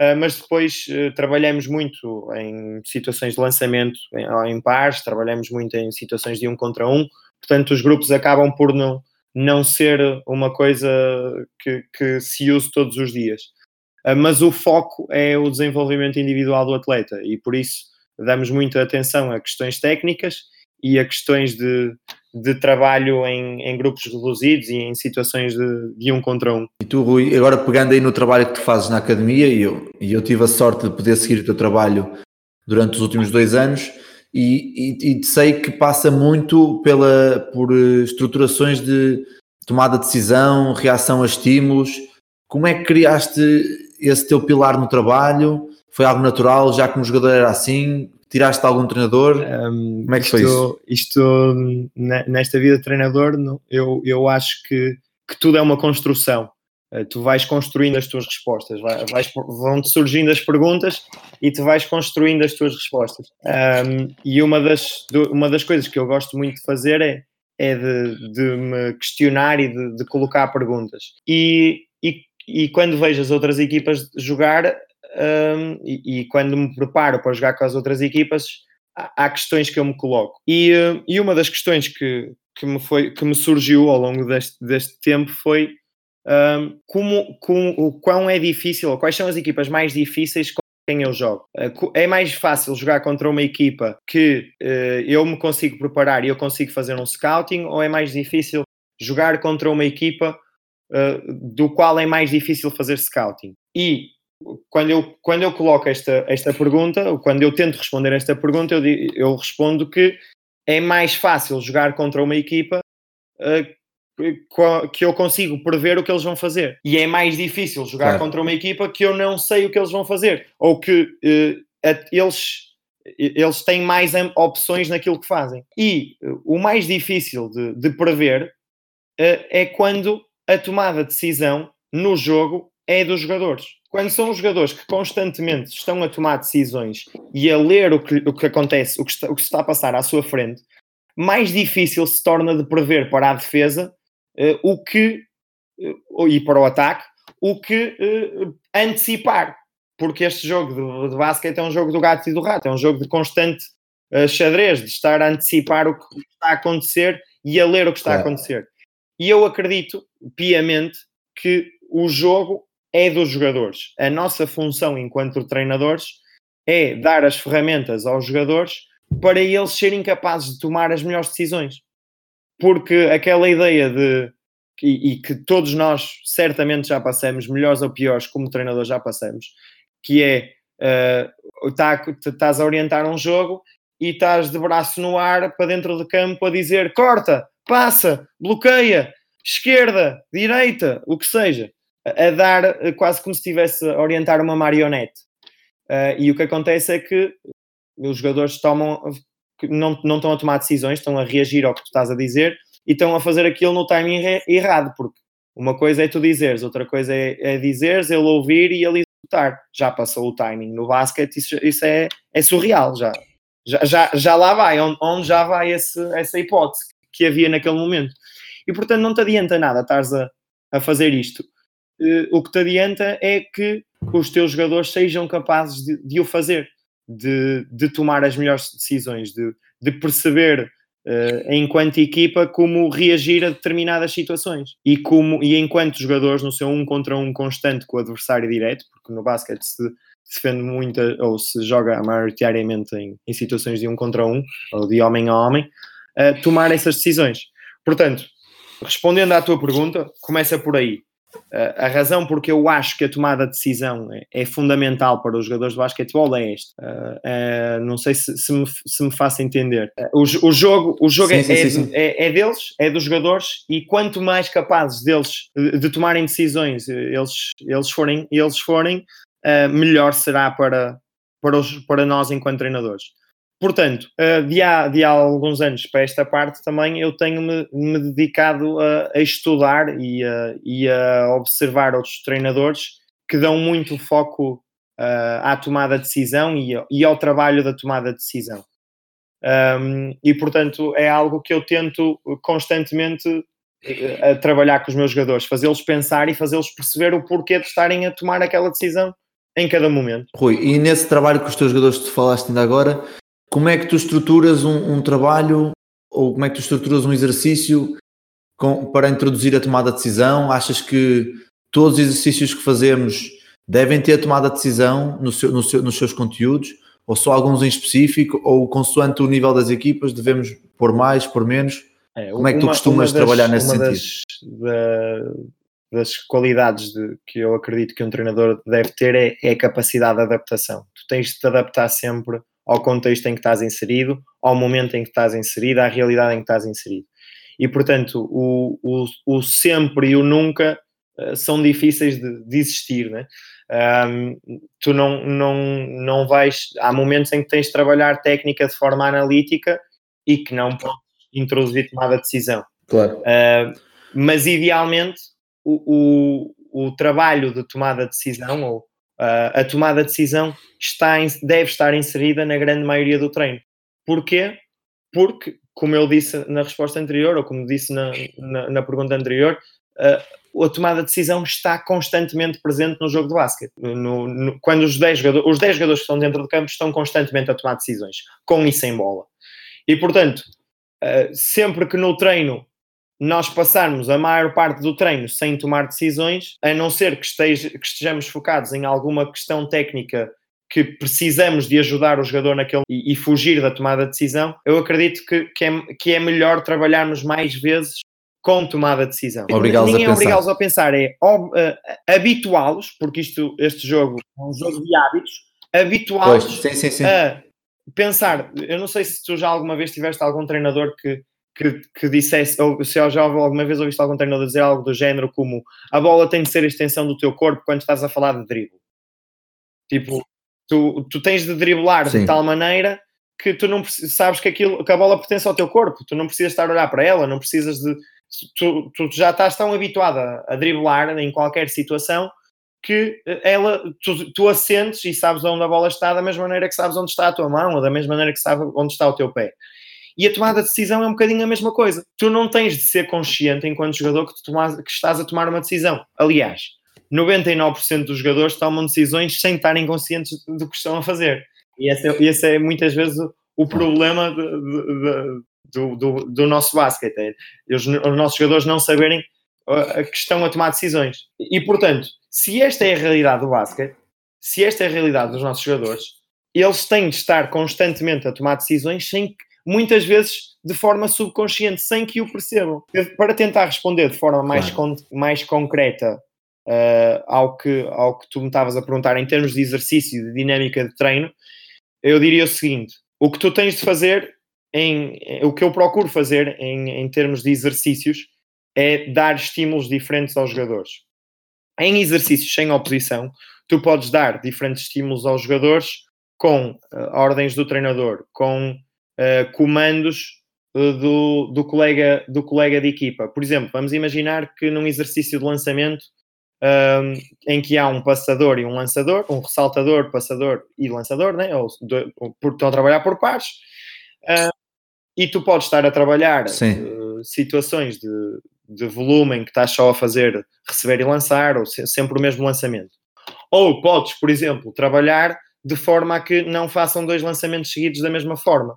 uh, mas depois uh, trabalhamos muito em situações de lançamento em, em pares, trabalhamos muito em situações de um contra um, portanto os grupos acabam por não, não ser uma coisa que, que se use todos os dias. Uh, mas o foco é o desenvolvimento individual do atleta e por isso damos muita atenção a questões técnicas e a questões de, de trabalho em, em, grupos reduzidos e em situações de, de, um contra um. E tu, Rui, agora pegando aí no trabalho que tu fazes na academia, e eu, e eu tive a sorte de poder seguir o teu trabalho durante os últimos dois anos, e, e, e sei que passa muito pela, por estruturações de tomada de decisão, reação a estímulos. Como é que criaste esse teu pilar no trabalho? Foi algo natural, já que um jogador era assim? Tiraste algum treinador? Um, Como é que isto, foi isso? Isto, nesta vida de treinador, eu, eu acho que, que tudo é uma construção. Uh, tu vais construindo as tuas respostas, vais, vão-te surgindo as perguntas e tu vais construindo as tuas respostas. Um, e uma das, uma das coisas que eu gosto muito de fazer é, é de, de me questionar e de, de colocar perguntas. E, e, e quando vejo as outras equipas jogar, um, e, e, quando me preparo para jogar com as outras equipas, há, há questões que eu me coloco. E, e uma das questões que, que, me, foi, que me surgiu ao longo deste, deste tempo foi um, como, como, o quão é difícil, ou quais são as equipas mais difíceis com quem eu jogo. É mais fácil jogar contra uma equipa que uh, eu me consigo preparar e eu consigo fazer um scouting, ou é mais difícil jogar contra uma equipa uh, do qual é mais difícil fazer scouting? E quando eu, quando eu coloco esta, esta pergunta, quando eu tento responder esta pergunta, eu, eu respondo que é mais fácil jogar contra uma equipa uh, que eu consigo prever o que eles vão fazer. E é mais difícil jogar claro. contra uma equipa que eu não sei o que eles vão fazer. Ou que uh, eles, eles têm mais opções naquilo que fazem. E uh, o mais difícil de, de prever é quando a tomada de decisão no jogo é dos jogadores quando são os jogadores que constantemente estão a tomar decisões e a ler o que, o que acontece, o que, está, o que está a passar à sua frente, mais difícil se torna de prever para a defesa uh, o que, uh, e para o ataque, o que uh, antecipar. Porque este jogo de, de basquete é um jogo do gato e do rato, é um jogo de constante xadrez, de estar a antecipar o que está a acontecer e a ler o que está claro. a acontecer. E eu acredito piamente que o jogo é dos jogadores. A nossa função enquanto treinadores é dar as ferramentas aos jogadores para eles serem capazes de tomar as melhores decisões. Porque aquela ideia de e, e, que todos nós certamente já passamos, melhores ou piores, como treinador já passamos, que é uh, tá, estás a orientar um jogo e estás de braço no ar para dentro do campo a dizer corta, passa, bloqueia, esquerda, direita, o que seja a dar eh, quase como se estivesse a orientar uma marionete. Uh, e o que acontece é que os jogadores tomam, não, não estão a tomar decisões, estão a reagir ao que tu estás a dizer e estão a fazer aquilo no timing errado, porque uma coisa é tu dizeres, outra coisa é, é dizeres, ele ouvir e ele executar. Já passou o timing. No basquete isso, isso é, é surreal, já. Já, já, já lá vai, onde, onde já vai esse, essa hipótese que havia naquele momento. E portanto não te adianta nada estares a, a fazer isto o que te adianta é que os teus jogadores sejam capazes de, de o fazer, de, de, tomar as melhores decisões, de, de perceber uh, enquanto equipa como reagir a determinadas situações e como e enquanto jogadores no seu um contra um constante com o adversário direto, porque no basquete se defende muito ou se joga maioritariamente em, em situações de um contra um ou de homem a homem, uh, tomar essas decisões. Portanto, respondendo à tua pergunta, começa por aí a razão porque eu acho que a tomada de decisão é, é fundamental para os jogadores de basquetebol é esta. Não sei se, se, me, se me faço entender. O, o, jogo, o jogo sim, é, sim, sim, é, é, deles, é dos jogadores, e quanto mais capazes deles de, de tomarem decisões eles, eles forem, eles forem melhor será para, para, os, para nós enquanto treinadores. Portanto, eh, de há, de há alguns anos para esta parte também eu tenho-me me dedicado a, a estudar e a, e a, observar outros treinadores que dão muito foco uh, à tomada de decisão e, e, ao trabalho da tomada de decisão. Um, e portanto é algo que eu tento constantemente a trabalhar com os meus jogadores, fazê-los pensar e fazê-los perceber o porquê de estarem a tomar aquela decisão em cada momento. Rui, e nesse trabalho com os teus jogadores que tu falaste ainda agora, como é que tu estruturas um, um trabalho ou como é que tu estruturas um exercício com, para introduzir a tomada de decisão? Achas que todos os exercícios que fazemos devem ter tomada de decisão no seu, no seu, nos seus conteúdos? Ou só alguns em específico? Ou consoante o nível das equipas devemos pôr mais, pôr menos? É, Como é que tu costumas das, trabalhar nesse sentido? Das, da, das qualidades de, que eu acredito que um treinador deve ter é, é, a capacidade de adaptação. Tu tens de te adaptar sempre ao contexto em que estás inserido, ao momento em que estás inserido, à realidade em que estás inserido. E, portanto, o, o, o sempre e o nunca uh, são difíceis de, de existir, né? Um, tu não, não, não vais. Há momentos em que tens de trabalhar técnica de forma analítica e que não podes introduzir tomada de decisão. Claro. Uh, mas idealmente o, o, o, trabalho de tomada de decisão ou uh, a tomada de decisão está em, deve estar inserida na grande maioria do treino. Porquê? Porque, como eu disse na resposta anterior, ou como disse na, na, na pergunta anterior, uh, a tomada de decisão está constantemente presente no jogo de basquete. No, no, quando os 10 jogadores, os 10 jogadores que estão dentro do campo estão constantemente a tomar decisões, com e sem bola. E, portanto, eh, sempre que no treino nós passarmos a maior parte do treino sem tomar decisões, a não ser que, esteja, que estejamos focados em alguma questão técnica que precisamos de ajudar o jogador naquele e, e fugir da tomada de decisão, eu acredito que, que, é, que é melhor trabalharmos mais vezes com tomada de decisão. Obrigá-los Ninguém a é obrigá-los a pensar, é uh, habituá-los, porque isto, este jogo é um jogo de hábitos, habituá-los a pensar, eu não sei se tu já alguma vez tiveste algum treinador que, que, que dissesse, ou se já alguma vez ouviste algum treinador dizer algo do género como a bola tem de ser a extensão do teu corpo quando estás a falar de drible. Tipo, tu, tu tens de driblar Sim. de tal maneira que tu não sabes que, aquilo, que a bola pertence ao teu corpo, tu não precisas estar a olhar para ela, não precisas de. Tu, tu já estás tão habituado a, driblar em qualquer situação que eh, ela, tu, tu assentes e sabes onde a bola está da mesma maneira que sabes onde está a tua mão ou da mesma maneira que sabes onde está o teu pé. E a tomada de decisão é um bocadinho a mesma coisa. Tu não tens de ser consciente enquanto jogador que, tomas, que estás a tomar uma decisão. Aliás, 99% dos jogadores tomam decisões sem estarem conscientes do que estão a fazer. E esse é, esse é muitas vezes o problema de, de, de, do, do, do, nosso basquete. É os, os nossos jogadores não saberem uh, que estão a tomar decisões. E, portanto, se esta é a realidade do basquete, se esta é a realidade dos nossos jogadores, eles têm de estar constantemente a tomar decisões sem que, muitas vezes de forma subconsciente, sem que o percebam. Para tentar responder de forma mais, claro. con mais concreta uh, ao, que, ao que tu me estavas a perguntar em termos de exercício de dinâmica de treino, eu diria o seguinte: o que tu tens de fazer, em, o que eu procuro fazer em, em termos de exercícios, é dar estímulos diferentes aos jogadores. Em exercícios sem oposição, tu podes dar diferentes estímulos aos jogadores com uh, ordens do treinador, com uh, comandos uh, do, do, colega, do colega de equipa. Por exemplo, vamos imaginar que num exercício de lançamento um, em que há um passador e um lançador, um ressaltador, passador e lançador, né? ou, de, ou estão a trabalhar por pares, e tu podes estar a trabalhar situações de, de volume em que estás só a fazer receber e lançar, ou sempre o mesmo lançamento. Ou podes, por exemplo, trabalhar de forma a que não façam dois lançamentos seguidos da mesma forma.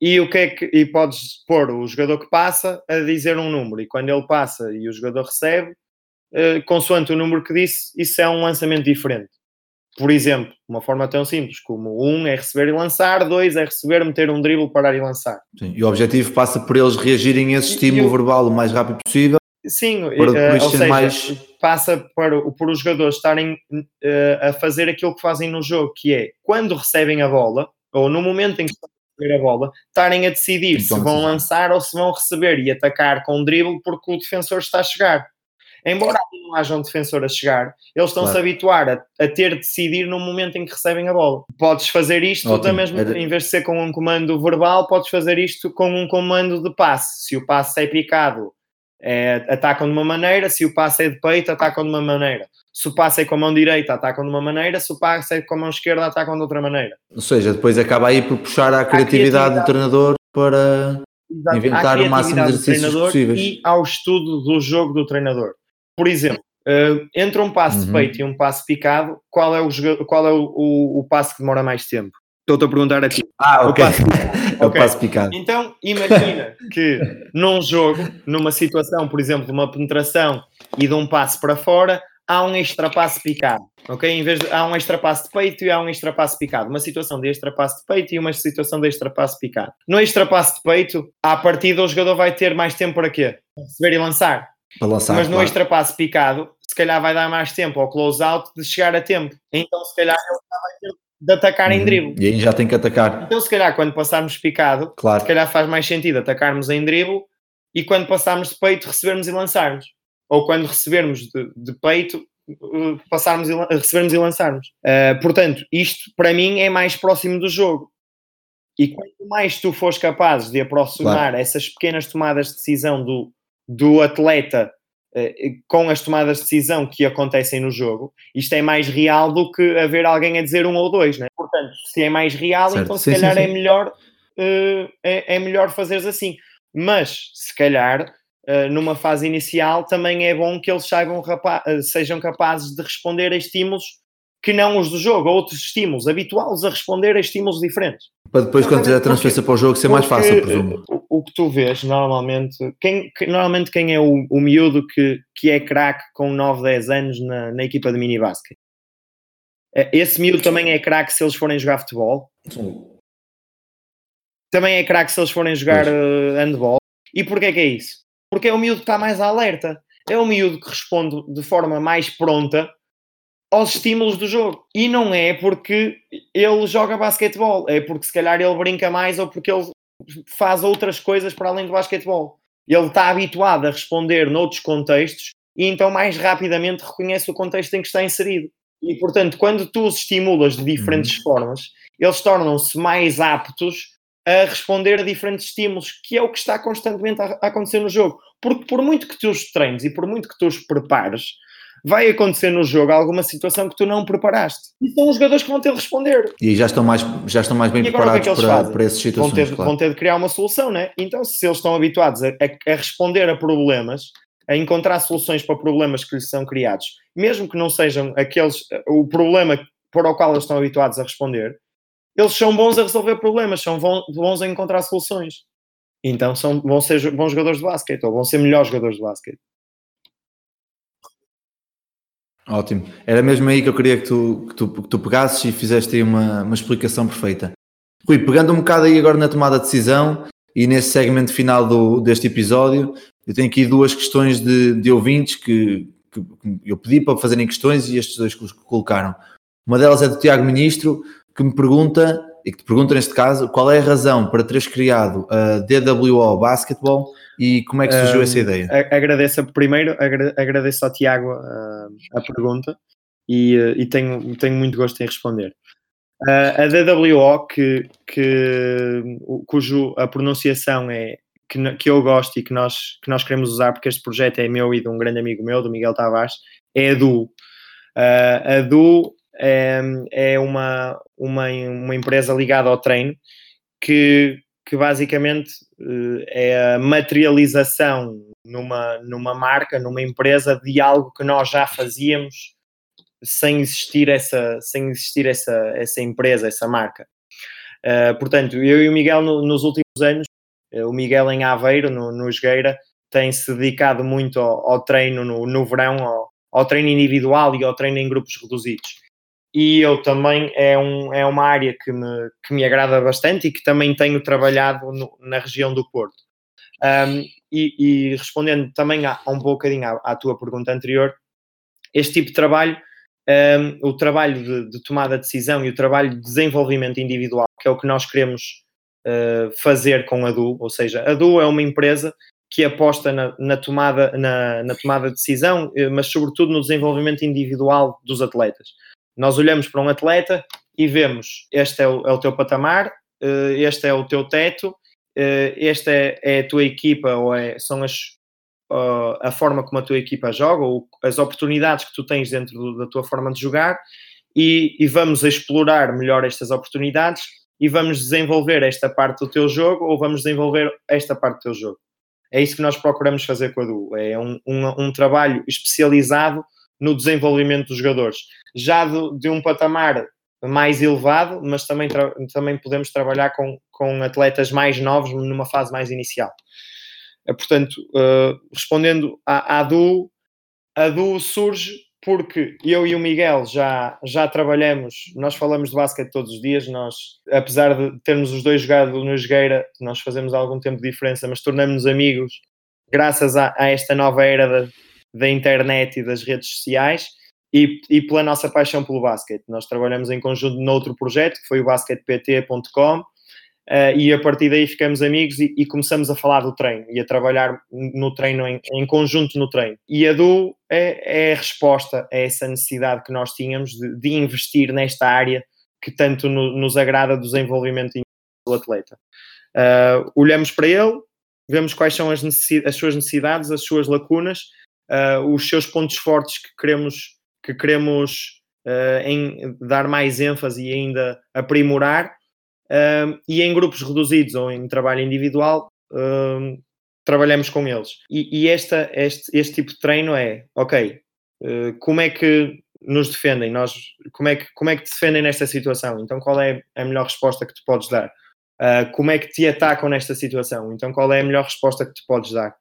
E o que é que e podes pôr o jogador que passa a dizer um número, e quando ele passa e o jogador recebe, eh, consoante o número que disse, isso é um lançamento diferente. Por exemplo, uma forma tão simples como um é receber e lançar, dois é receber, meter um drible, parar e lançar. Sim, e o objetivo passa por eles reagirem a esse estímulo verbal o mais rápido possível. Sim, para uh, ou seja, mais... passa para, por os jogadores estarem uh, a fazer aquilo que fazem no jogo, que é quando recebem a bola, ou no momento em que estão receber a bola, estarem a decidir então, se vão lançar ou se vão receber e atacar com um drible porque o defensor está a chegar. Embora não haja um defensor a chegar, eles estão-se claro. a habituar a, a, ter de decidir no momento em que recebem a bola. Podes fazer isto Ótimo. da mesma, Era... em vez de ser com um comando verbal, podes fazer isto com um comando de passe. Se o passe é picado É, atacam de uma maneira, se o passe é de peito, atacam de uma maneira. Se o passe é com a mão direita, atacam de uma maneira, se o passe é com a mão esquerda, atacam de outra maneira. Ou seja, depois acaba aí por puxar a criatividade, criatividade. do treinador para Exato. inventar o máximo de exercícios possíveis. E ao estudo do jogo do treinador. Por exemplo, uh, entre um passe uhum. de peito e um passe picado, qual é, o, qual é o, o, o passe que demora mais tempo? Estou-te a perguntar aqui. Ah, ok. é o passe picado. Então, imagina que num jogo, numa situação, por exemplo, de uma penetração e de um passe para fora, há um extra passe picado. Ok? Em vez de, há um extra passe de peito e há um extra passe picado. Uma situação de extra passe de peito e uma situação de extra passe picado. No extra passe de peito, à partida o jogador vai ter mais tempo para quê? Receber e lançar. Para lançar Mas no claro. extra passe picado, se calhar vai dar mais tempo ao close out de chegar a tempo. Então, se calhar, ele vai ter de atacar em uhum. drible. E aí já tem que atacar. Então, se calhar, quando passarmos picado, claro. se calhar faz mais sentido atacarmos em drible e quando passarmos de peito, recebermos e lançarmos. Ou quando recebermos de, de peito, uh, passarmos e, recebermos e lançarmos. Uh, portanto, isto para mim é mais próximo do jogo. E quanto mais tu fores capaz de aproximar claro. essas pequenas tomadas de decisão do, do atleta com as tomadas de decisão que acontecem no jogo, isto é mais real do que haver alguém a dizer um ou dois, né? Portanto, se é mais real, certo. então se sim, calhar sim, sim. é melhor uh, é, é, melhor fazeres assim. Mas se calhar uh, numa fase inicial também é bom que eles saibam, sejam capazes de responder a estímulos que não os do jogo, outros estímulos, habituá-los a responder a estímulos diferentes. Para depois, quando tiver a transferência para o jogo, ser mais fácil, presumo. O, que tu vês, normalmente, quem, que, normalmente quem é o, o miúdo que, que é craque com 9, 10 anos na, na equipa de mini basket? É, esse miúdo também é craque se eles forem jogar futebol. Sim. Também é craque se eles forem jogar uh, handball. E porquê que é isso? Porque é o miúdo que está mais alerta. É o miúdo que responde de forma mais pronta aos estímulos do jogo. E não é porque ele joga basquetebol, é porque se calhar ele brinca mais ou porque ele faz outras coisas para além do basquetebol. Ele está habituado a responder noutros contextos e então mais rapidamente reconhece o contexto em que está inserido. E portanto, quando tu os estimulas de diferentes uhum. formas, eles tornam-se mais aptos a responder a diferentes estímulos, que é o que está constantemente a acontecer no jogo. Porque por muito que tu os treines e por muito que tu os prepares, vai acontecer no jogo alguma situação que tu não preparaste. E são os jogadores que vão ter de responder. E já estão mais, já estão mais bem é preparados é para, para essas situações. Vão ter, claro. vão ter de criar uma solução, né? Então, se eles estão habituados a, a, a responder a problemas, a encontrar soluções para problemas que lhes são criados, mesmo que não sejam aqueles o problema para o qual eles estão habituados a responder, eles são bons a resolver problemas, são bons a encontrar soluções. Então são, vão ser bons jogadores de basquete ou vão ser melhores jogadores de basquete. Ótimo. Era mesmo aí que eu queria que tu, que tu, que tu pegasses e fizeste aí uma, uma explicação perfeita. Rui, pegando um bocado aí agora na tomada de decisão e nesse segmento final do, deste episódio, eu tenho aqui duas questões de, de ouvintes que, que, eu pedi para fazerem questões e estes dois colocaram. Uma delas é do Tiago Ministro, que me pergunta, e que te pergunta neste caso, qual é a razão para teres criado a DWO Basketball e como é que surgiu um, essa ideia? Agradeço, primeiro agradeço ao Tiago a, a pergunta e, e, tenho, tenho muito gosto em responder. Uh, a DWO, que, que, cujo a pronunciação é que, que eu gosto e que nós, que nós queremos usar, porque este projeto é meu e de um grande amigo meu, do Miguel Tavares, é a DU. Uh, a DU é, é uma, uma, uma empresa ligada ao treino que, que basicamente é a materialização numa, numa marca, numa empresa de algo que nós já fazíamos sem existir essa, sem existir essa, essa empresa, essa marca. Uh, portanto, eu e o Miguel no, nos últimos anos, uh, o Miguel em Aveiro, no, no Esgueira, tem-se dedicado muito ao, ao treino no, no verão, ao, ao, treino individual e ao treino em grupos reduzidos e eu também é, um, é uma área que me, que me agrada bastante e que também tenho trabalhado no, na região do Porto. Um, e, e, respondendo também a, a um bocadinho à, à, tua pergunta anterior, este tipo de trabalho, um, o trabalho de, de, tomada de decisão e o trabalho de desenvolvimento individual, que é o que nós queremos uh, fazer com a DU, ou seja, a DU é uma empresa que aposta na, na tomada, na, na tomada de decisão, eh, mas sobretudo no desenvolvimento individual dos atletas. Nós olhamos para um atleta e vemos este é o, é o teu patamar, eh, este é o teu teto, eh, esta é, é, a tua equipa ou é, são as, uh, a forma como a tua equipa joga ou as oportunidades que tu tens dentro da tua forma de jogar e, e, vamos explorar melhor estas oportunidades e vamos desenvolver esta parte do teu jogo ou vamos desenvolver esta parte do teu jogo. É isso que nós procuramos fazer com a Du. É um, um, um trabalho especializado no desenvolvimento dos jogadores. Já do, de um patamar mais elevado, mas também, também podemos trabalhar com, com atletas mais novos numa fase mais inicial. Eh, portanto, uh, respondendo à, à DU, a DU surge porque eu e o Miguel já, já trabalhamos, nós falamos de basquete todos os dias, nós, apesar de termos os dois jogado no Jogueira, nós fazemos algum tempo de diferença, mas tornamos-nos amigos graças a, a, esta nova era da internet e das redes sociais e, e, pela nossa paixão pelo basquete. Nós trabalhamos em conjunto noutro projeto, que foi o basquetept.com, Uh, e a partir daí ficamos amigos e, e, começamos a falar do treino e a trabalhar no treino, em, em conjunto no treino. E a DU é, é, a resposta a essa necessidade que nós tínhamos de, de investir nesta área que tanto no, nos agrada do desenvolvimento do atleta. Uh, olhamos para ele, vemos quais são as, as suas necessidades, as suas lacunas, uh, os seus pontos fortes que queremos, que queremos em dar mais ênfase e ainda aprimorar um, e em grupos reduzidos ou em trabalho individual, trabalhamos com eles. E, e esta, este, este tipo de treino é, ok, uh, como é que nos defendem? Nós, como, é que, como é que te defendem nesta situação? Então, qual é a melhor resposta que tu podes dar? Uh, como é que te atacam nesta situação? Então, qual é a melhor resposta que tu podes dar?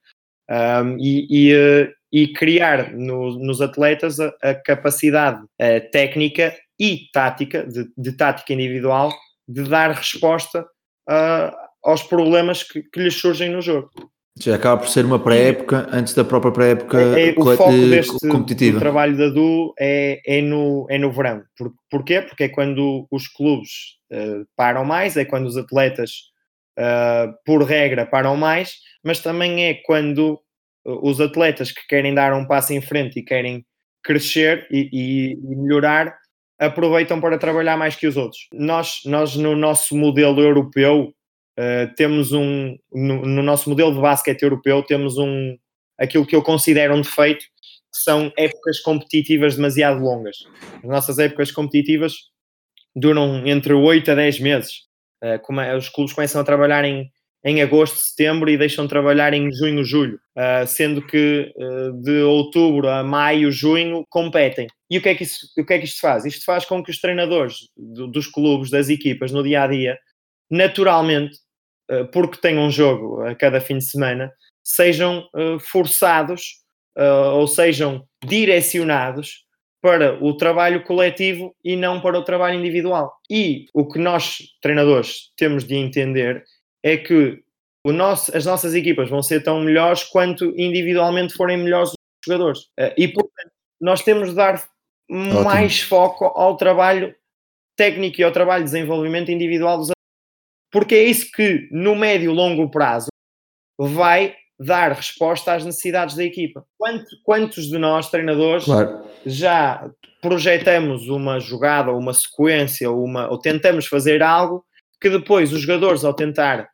Um, e, e, uh, e, criar no, nos atletas a, a capacidade uh, técnica e tática, de, de tática individual, de dar resposta uh, aos problemas que, que lhes surgem no jogo. Já acaba por ser uma pré-época antes da própria pré-época é, é, o foco deste competitiva. trabalho da DU é, é, no, é no verão. Por, porquê? Porque é quando os clubes uh, param mais, é quando os atletas, uh, por regra, param mais, mas também é quando os atletas que querem dar um passo em frente e querem crescer e, e, melhorar aproveitam para trabalhar mais que os outros. Nós, nós no nosso modelo europeu, uh, temos um, no, no, nosso modelo de basquete europeu, temos um, aquilo que eu considero um defeito, que são épocas competitivas demasiado longas. As nossas épocas competitivas duram entre 8 a 10 meses. Uh, como é, os clubes começam a trabalhar em em agosto, setembro e deixam de trabalhar em junho, julho, uh, sendo que uh, de outubro a maio, junho competem. E o que, é que isso, o que é que isto faz? Isto faz com que os treinadores do, dos clubes, das equipas, no dia a dia, naturalmente, uh, porque têm um jogo a cada fim de semana, sejam forçados ou sejam direcionados para o trabalho coletivo e não para o trabalho individual. E o que nós, treinadores, temos de entender é que nosso, as nossas equipas vão ser tão melhores quanto individualmente forem melhores os jogadores. Eh, e, portanto, nós temos de dar Ótimo. mais foco ao trabalho técnico e ao trabalho de desenvolvimento individual dos porque é isso que, no médio e longo prazo, vai dar resposta às necessidades da equipa. Quantos, quantos de nós, treinadores, claro. já projetamos uma jogada, uma sequência, uma, ou tentamos fazer algo que depois os jogadores, ao tentar,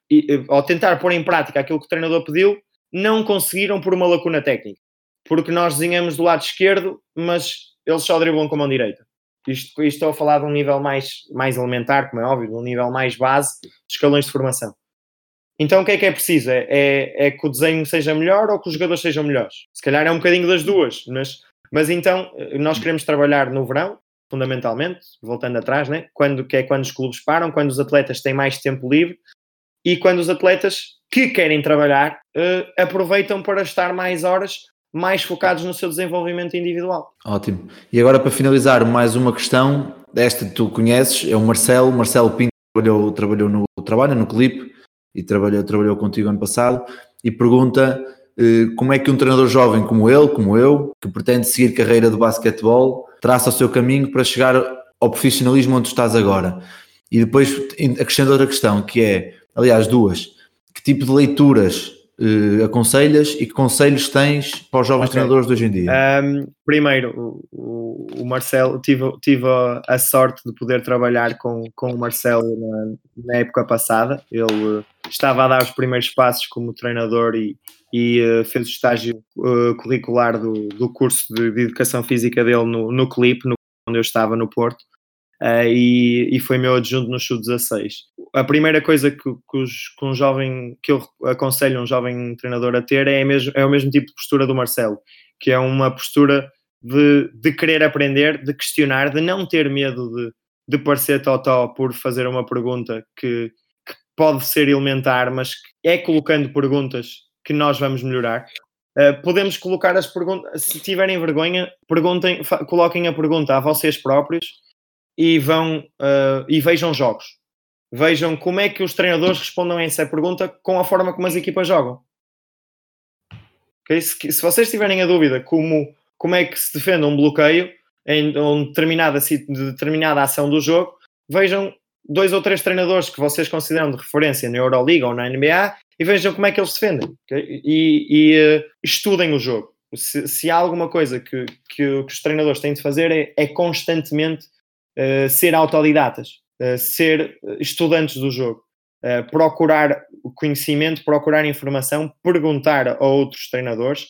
ao tentar pôr em prática aquilo que o treinador pediu, não conseguiram por uma lacuna técnica. Porque nós desenhamos do lado esquerdo, mas eles só driblam com a mão direita. Isto, isto estou a falar de um nível mais, mais elementar, como é óbvio, de um nível mais base, de escalões de formação. Então o que é que é preciso? É, é, é, que o desenho seja melhor ou que os jogadores sejam melhores? Se calhar é um bocadinho das duas, mas, mas então nós queremos trabalhar no verão, fundamentalmente, voltando atrás, né? quando, que é quando os clubes param, quando os atletas têm mais tempo livre e quando os atletas que querem trabalhar uh, aproveitam para estar mais horas mais focados no seu desenvolvimento individual. Ótimo. E agora para finalizar, mais uma questão, esta tu conheces, é o Marcelo, Marcelo Pinto trabalhou, trabalhou no trabalho no clipe e trabalhou, trabalhou contigo ano passado e pergunta uh, como é que um treinador jovem como ele, como eu, que pretende seguir carreira de basquetebol, traça o seu caminho para chegar ao profissionalismo onde estás agora. E depois acrescento outra questão, que é, aliás, duas. Que tipo de leituras uh, aconselhas e que conselhos tens para os jovens okay. treinadores de hoje em dia? Um, primeiro, o, o, Marcelo, tive, tive a, sorte de poder trabalhar com, com o Marcelo na, na época passada. Ele uh, estava a dar os primeiros passos como treinador e, e uh, fez o estágio curricular do, do curso de, de, educação física dele no, no CLIP, no, onde eu estava no Porto uh, e, e, foi meu adjunto no Sub-16. A primeira coisa que, que, os, que, um jovem, que eu aconselho um jovem treinador a ter é, mesmo, é o mesmo tipo de postura do Marcelo, que é uma postura de, de querer aprender, de questionar, de não ter medo de, de parecer totó por fazer uma pergunta que, que pode ser elementar, mas é colocando perguntas que nós vamos melhorar. Uh, podemos colocar as perguntas, se tiverem vergonha, perguntem, coloquem a pergunta a vocês próprios e vão uh, e vejam jogos. Vejam como é que os treinadores respondem a essa pergunta com a forma como as equipas jogam. Okay? Se, se, vocês tiverem a dúvida como, como é que se defende um bloqueio em uma determinada, determinada ação do jogo, vejam dois ou três treinadores que vocês consideram de referência na Euroliga ou na NBA e vejam como é que eles defendem. Okay? E, e uh, estudem o jogo. Se, se, há alguma coisa que, que, que, os treinadores têm de fazer é, é constantemente uh, ser autodidatas, uh, ser estudantes do jogo, uh, procurar conhecimento, procurar informação, perguntar a outros treinadores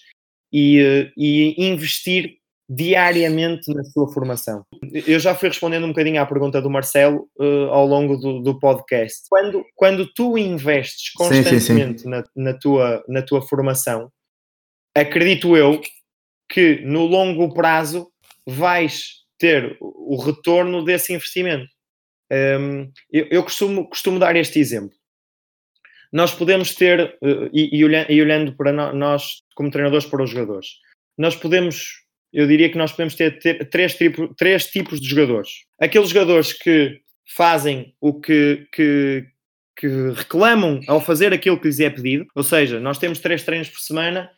e, e investir diariamente na sua formação. Eu já fui respondendo um bocadinho à pergunta do Marcelo uh, ao longo do, do, podcast. Quando, quando tu investes constantemente sim, sim, sim. Na, na, tua, na tua formação, acredito eu que no longo prazo vais ter o retorno desse investimento. Um, eu, eu costumo, costumo dar este exemplo. Nós podemos ter, uh, e, e, olhando, e, olhando, para nós como treinadores para os jogadores, nós podemos, eu diria que nós podemos ter, ter três, tipo, três tipos de jogadores. Aqueles jogadores que fazem o que, que, que reclamam ao fazer aquilo que lhes é pedido, ou seja, nós temos três treinos por semana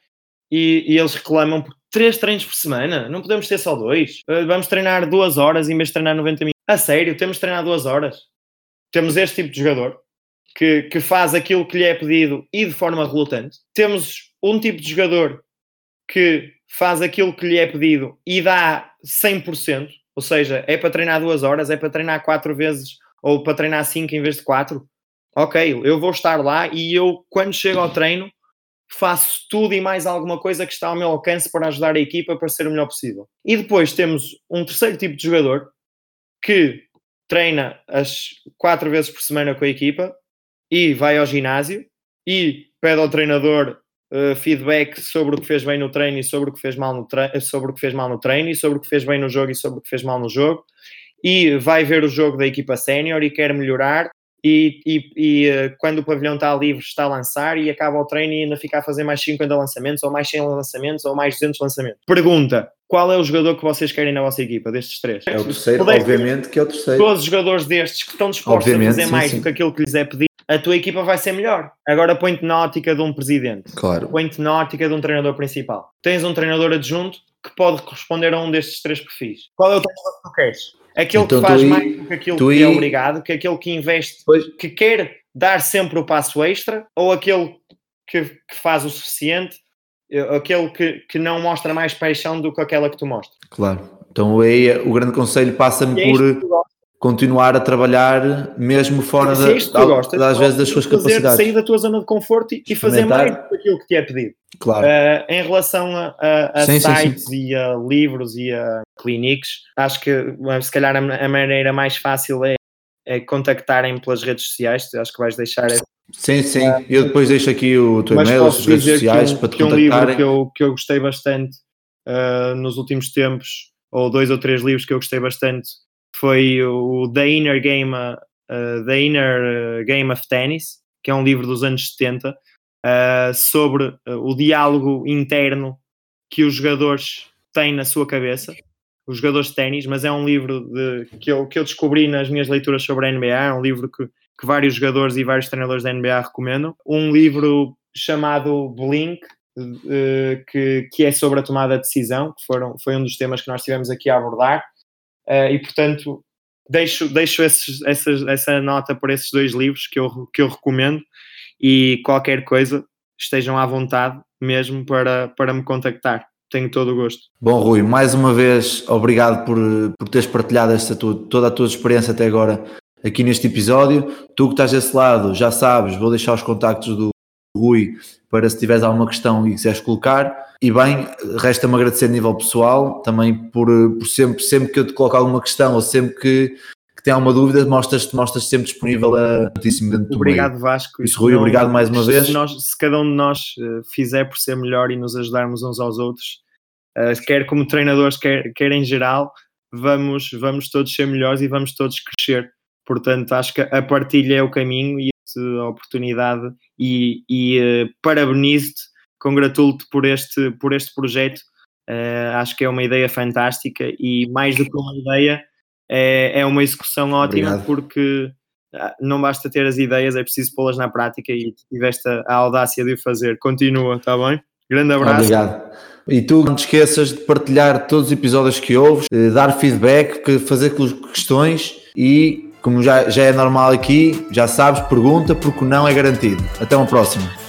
e, e, eles reclamam por três treinos por semana. Não podemos ter só dois. Uh, vamos treinar duas horas em vez de treinar 90 minutos. A sério, temos de treinar duas horas. Temos este tipo de jogador que, que faz aquilo que lhe é pedido e de forma relutante. Temos um tipo de jogador que faz aquilo que lhe é pedido e dá 100%, ou seja, é para treinar duas horas, é para treinar quatro vezes ou para treinar cinco em vez de quatro. Ok, eu vou estar lá e eu, quando chego ao treino, faço tudo e mais alguma coisa que está ao meu alcance para ajudar a equipa para ser o melhor possível. E depois temos um terceiro tipo de jogador que treina as quatro vezes por semana com a equipa e vai ao ginásio e pede ao treinador uh, feedback sobre o que fez bem no treino e sobre o que fez mal no treino, sobre o que fez mal no treino e sobre o que fez bem no jogo e sobre o que fez mal no jogo e vai ver o jogo da equipa sénior e quer melhorar e, e, e, eh, quando o pavilhão está livre está a lançar e acaba o treino e ainda fica a fazer mais 50 lançamentos ou mais 100 lançamentos ou mais 200 lançamentos. Pergunta, qual é o jogador que vocês querem na vossa equipa, destes três? É o terceiro, obviamente que é o terceiro. Todos os jogadores destes que estão dispostos obviamente, a fazer sim, mais sim. do que aquilo que lhes é pedido, a tua equipa vai ser melhor. Agora põe-te na ótica de um presidente. Claro. Põe-te na ótica de um treinador principal. Tens um treinador adjunto que pode corresponder a um destes três perfis. Qual é o treinador que tu queres? Aquele então, que faz mais do que aquilo que é obrigado, que é aquele que investe, pois. que quer dar sempre o passo extra, ou aquele que, que faz o suficiente, eh, aquele que, que não mostra mais paixão do que aquela que tu mostras. Claro. Então aí o grande conselho passa-me é por continuar a trabalhar mesmo fora da, é gostas, das vezes das suas capacidades. Sair da tua zona de conforto e, fazer mais aquilo que te é pedido. Claro. Uh, em relação a, a, a sim, sites sim, sim. e a livros e a clínicos, acho que se calhar a, a maneira mais fácil é, é contactarem pelas redes sociais. Acho que vais deixar. Essa, sim, sim. Uh, eu depois deixo aqui o teu e-mail, as redes sociais um, para te que contactarem. um livro que eu, que eu gostei bastante uh, nos últimos tempos, ou dois ou três livros que eu gostei bastante foi o The Inner Game, uh, The Inner Game of Tennis, que é um livro dos anos 70, uh, sobre uh, o diálogo interno que os jogadores têm na sua cabeça, os jogadores de ténis, mas é um livro de, que, eu, que eu descobri nas minhas leituras sobre a NBA, é um livro que, que vários jogadores e vários treinadores da NBA recomendam. Um livro chamado Blink, que, que é sobre a tomada de decisão, que foram, foi um dos temas que nós tivemos aqui a abordar. Uh, e portanto deixo, deixo esses, essas, essa nota por esses dois livros que eu, que eu recomendo e qualquer coisa estejam à vontade mesmo para, para me contactar. Tenho todo o gosto. Bom, Rui, mais uma vez, obrigado por, por teres partilhado esta tua, toda a tua experiência até agora aqui neste episódio. Tu que estás desse lado, já sabes, vou deixar os contactos do Rui para se tiveres alguma questão e quiseres colocar. E bem, resta-me agradecer a nível pessoal também por, por sempre, sempre que eu te coloco alguma questão ou sempre que, que tem alguma dúvida, mostras-te mostras sempre disponível a notíssimo dentro do Obrigado, meio. Vasco. Isso, Rui, não, obrigado mais uma vez. Se, nós, se, cada um de nós eh, fizer por ser melhor e nos ajudarmos uns aos outros, eh, quer como treinadores, quer, quer em geral, vamos, vamos todos ser melhores e vamos todos crescer. Portanto, acho que a partilha é o caminho e a oportunidade e, e uh, parabenizo-te, congratulo-te por este, por este projeto. Uh, acho que é uma ideia fantástica e mais do que uma ideia, é, é uma execução ótima Obrigado. porque ah, não basta ter as ideias, é preciso pô-las na prática e tiveste a, a audácia de o fazer. Continua, está bem? Grande abraço. Obrigado. E tu não te esqueças de partilhar todos os episódios que ouves, dar feedback, fazer questões e como já, já é normal aqui, já sabes, pergunta, porque não é garantido. Até uma próxima.